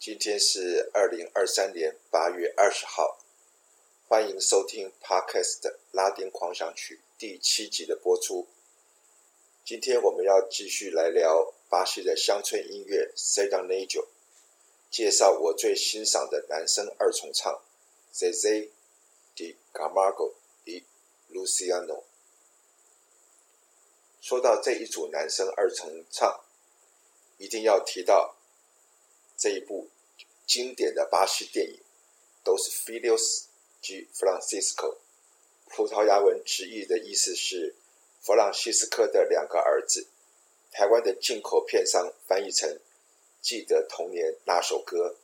今天是二零二三年八月二十号，欢迎收听 Podcast 拉丁狂想曲第七集的播出。今天我们要继续来聊巴西的乡村音乐 Sertanejo，介绍我最欣赏的男声二重唱 Zezé de Camargo y Luciano。说到这一组男声二重唱，一定要提到这一部经典的巴西电影都是 Filhos de Francisco，葡萄牙文直译的意思是弗朗西斯科的两个儿子。台湾的进口片商翻译成《记得童年那首歌》。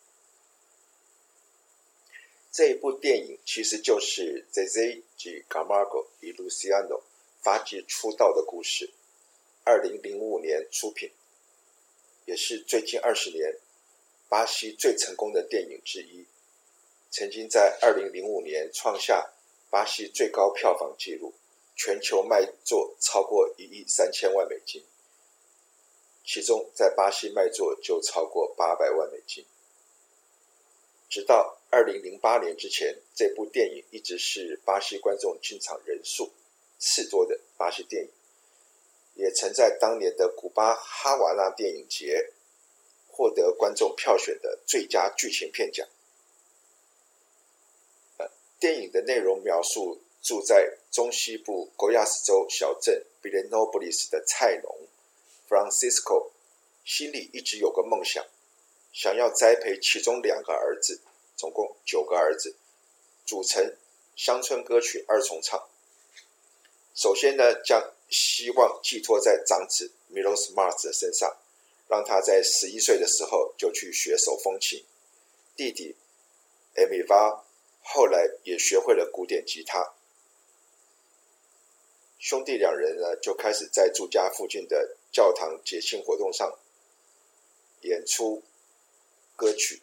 这一部电影其实就是 Zezé de Camargo y Luciano。发迹出道的故事，二零零五年出品，也是最近二十年巴西最成功的电影之一。曾经在二零零五年创下巴西最高票房纪录，全球卖座超过一亿三千万美金，其中在巴西卖座就超过八百万美金。直到二零零八年之前，这部电影一直是巴西观众进场人数次多的巴西电影，也曾在当年的古巴哈瓦那电影节获得观众票选的最佳剧情片奖。电影的内容描述住在中西部戈亚斯州小镇 b i l e n o b l i s 的菜农 Francisco，心里一直有个梦想，想要栽培其中两个儿子，总共九个儿子，组成乡村歌曲二重唱。首先呢，将希望寄托在长子 Milos Mars 的身上。让他在十一岁的时候就去学手风琴。弟弟艾米娃后来也学会了古典吉他。兄弟两人呢，就开始在住家附近的教堂节庆活动上演出歌曲，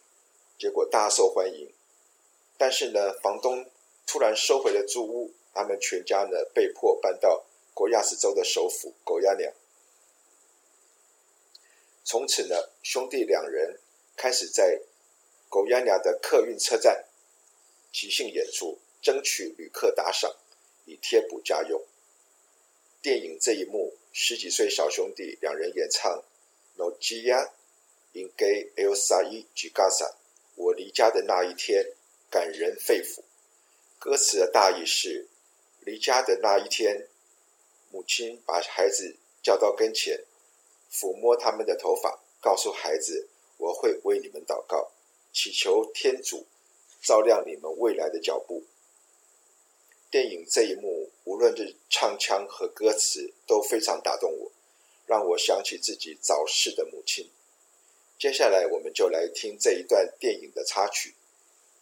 结果大受欢迎。但是呢，房东突然收回了租屋。他们全家呢，被迫搬到戈亚斯州的首府狗亚尼亚。从此呢，兄弟两人开始在戈亚尼亚的客运车站即兴演出，争取旅客打赏，以贴补家用。电影这一幕，十几岁小兄弟两人演唱《No Dia em que Eu Saí de Casa》，我离家的那一天，感人肺腑。歌词的大意是。离家的那一天，母亲把孩子叫到跟前，抚摸他们的头发，告诉孩子：“我会为你们祷告，祈求天主照亮你们未来的脚步。”电影这一幕，无论是唱腔和歌词，都非常打动我，让我想起自己早逝的母亲。接下来，我们就来听这一段电影的插曲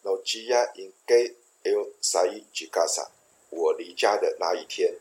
：“No dia em que eu saí de casa。”我离家的那一天。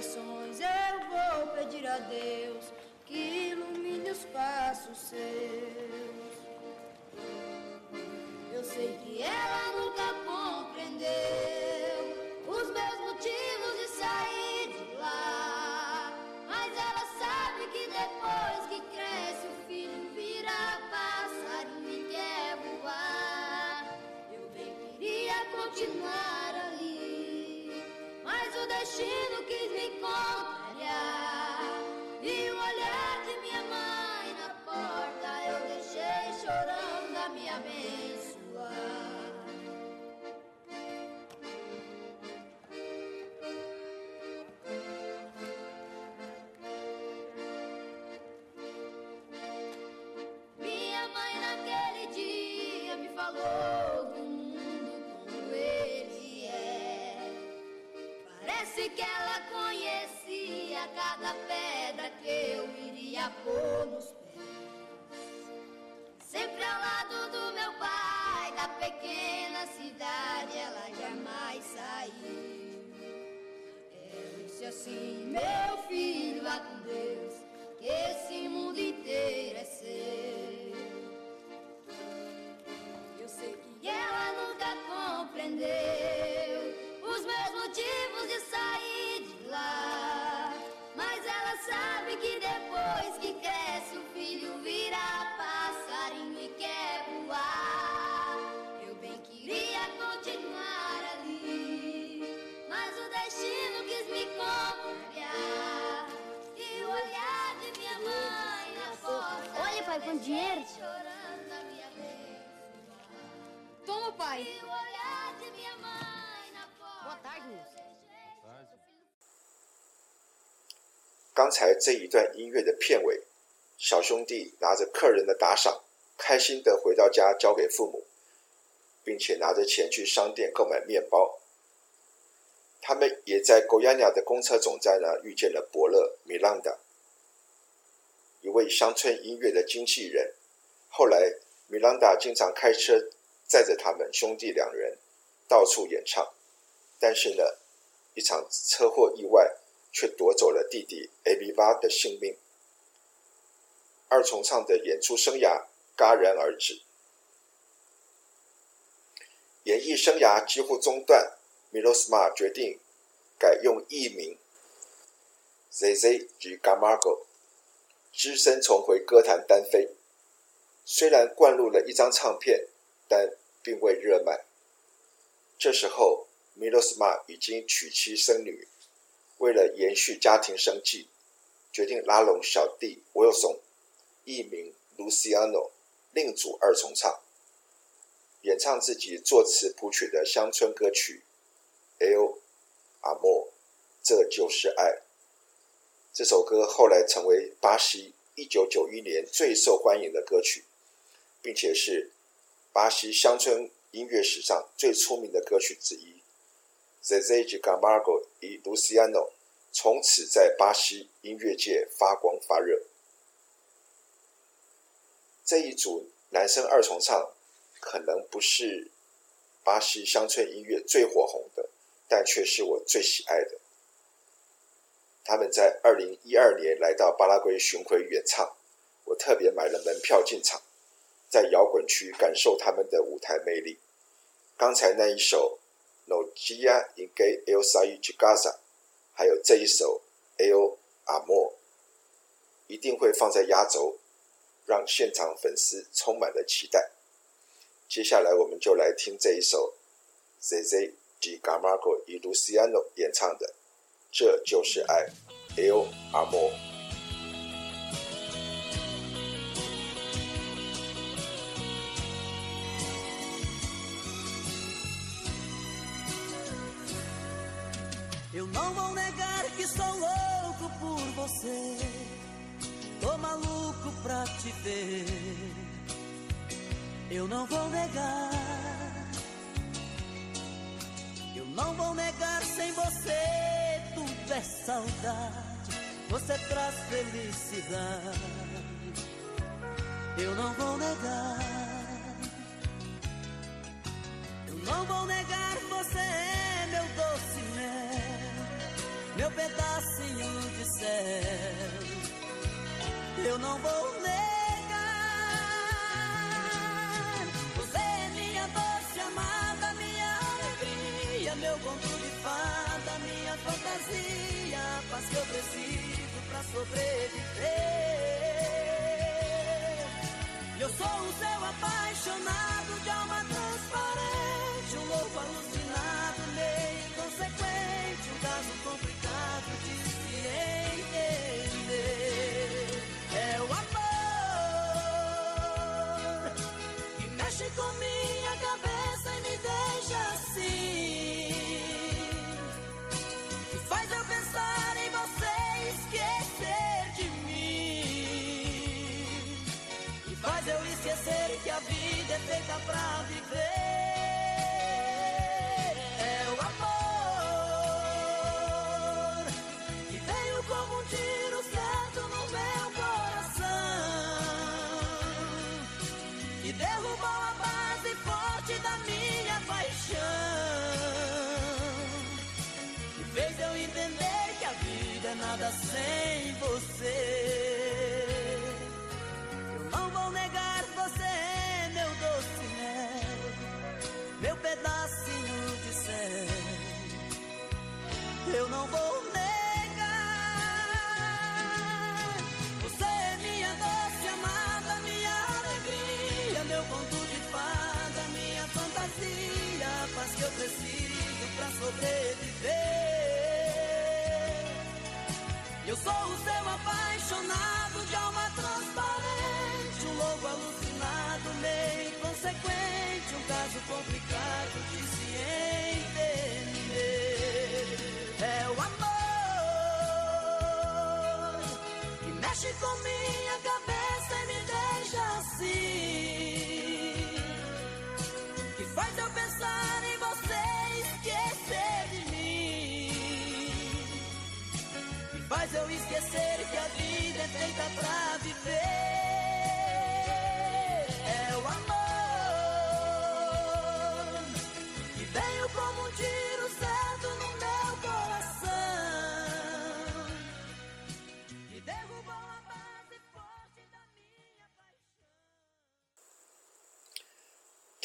eu vou pedir a Deus que ilumine os passos seus. Eu sei que ela Assim, meu filho, vá com Deus, que esse mundo inteiro é seu. Eu sei que ela nunca compreendeu os meus motivos de sair de lá. Mas ela sabe que depois Boa tarde, Tarde. 刚才这一段音乐的片尾，小兄弟拿着客人的打赏，开心的回到家交给父母，并且拿着钱去商店购买面包。他们也在 Goyana 的公车总站呢遇见了伯乐米兰达，一位乡村音乐的经纪人。后来米兰达经常开车载着他们兄弟两人到处演唱，但是呢，一场车祸意外。却夺走了弟弟 Aviva 的性命，二重唱的演出生涯戛然而止，演艺生涯几乎中断。Miroslav 决定改用艺名 Zezé de Camargo，只身重回歌坛单飞。虽然灌录了一张唱片，但并未热卖。这时候，Miroslav 已经娶妻生女。为了延续家庭生计，决定拉拢小弟 Wilson，艺名 Luciano，另组二重唱，演唱自己作词谱曲的乡村歌曲《El Amor》，这就是爱。这首歌后来成为巴西1991年最受欢迎的歌曲，并且是巴西乡村音乐史上最出名的歌曲之一。Zezé de Camargo y Luciano 从此在巴西音乐界发光发热。这一组男声二重唱可能不是巴西乡村音乐最火红的，但却是我最喜爱的。他们在二零一二年来到巴拉圭巡回演唱，我特别买了门票进场，在摇滚区感受他们的舞台魅力。刚才那一首。No dia em que eu saí de casa，还有这一首 El Amor，一定会放在压轴，让现场粉丝充满了期待。接下来我们就来听这一首 Zezé de Camargo y Luciano 演唱的《这就是爱》El Amor。Eu não vou negar que sou louco por você. Tô maluco pra te ver. Eu não vou negar. Eu não vou negar sem você. é saudade. Você traz felicidade. Eu não vou negar. Eu não vou negar você é meu doce mel, meu pedacinho de céu. Eu não vou negar. Você é minha doce amada, minha alegria, meu conto de fada, minha fantasia, que eu preciso pra sobreviver. Eu sou o seu apaixonado de alma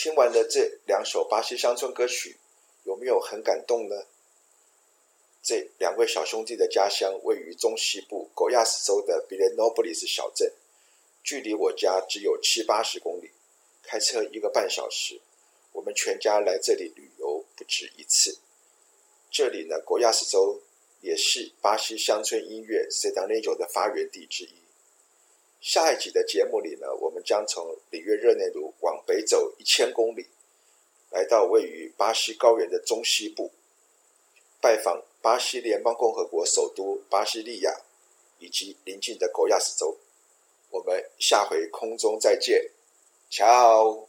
听完了这两首巴西乡村歌曲，有没有很感动呢？这两位小兄弟的家乡位于中西部戈亚斯州的比雷诺布里斯小镇，距离我家只有七八十公里，开车一个半小时。我们全家来这里旅游不止一次。这里呢，戈亚斯州也是巴西乡村音乐 Sertanejo 的发源地之一。下一集的节目里呢，我们将从里约热内卢往北走一千公里，来到位于巴西高原的中西部，拜访巴西联邦共和国首都巴西利亚以及邻近的戈亚斯州。我们下回空中再见，瞧。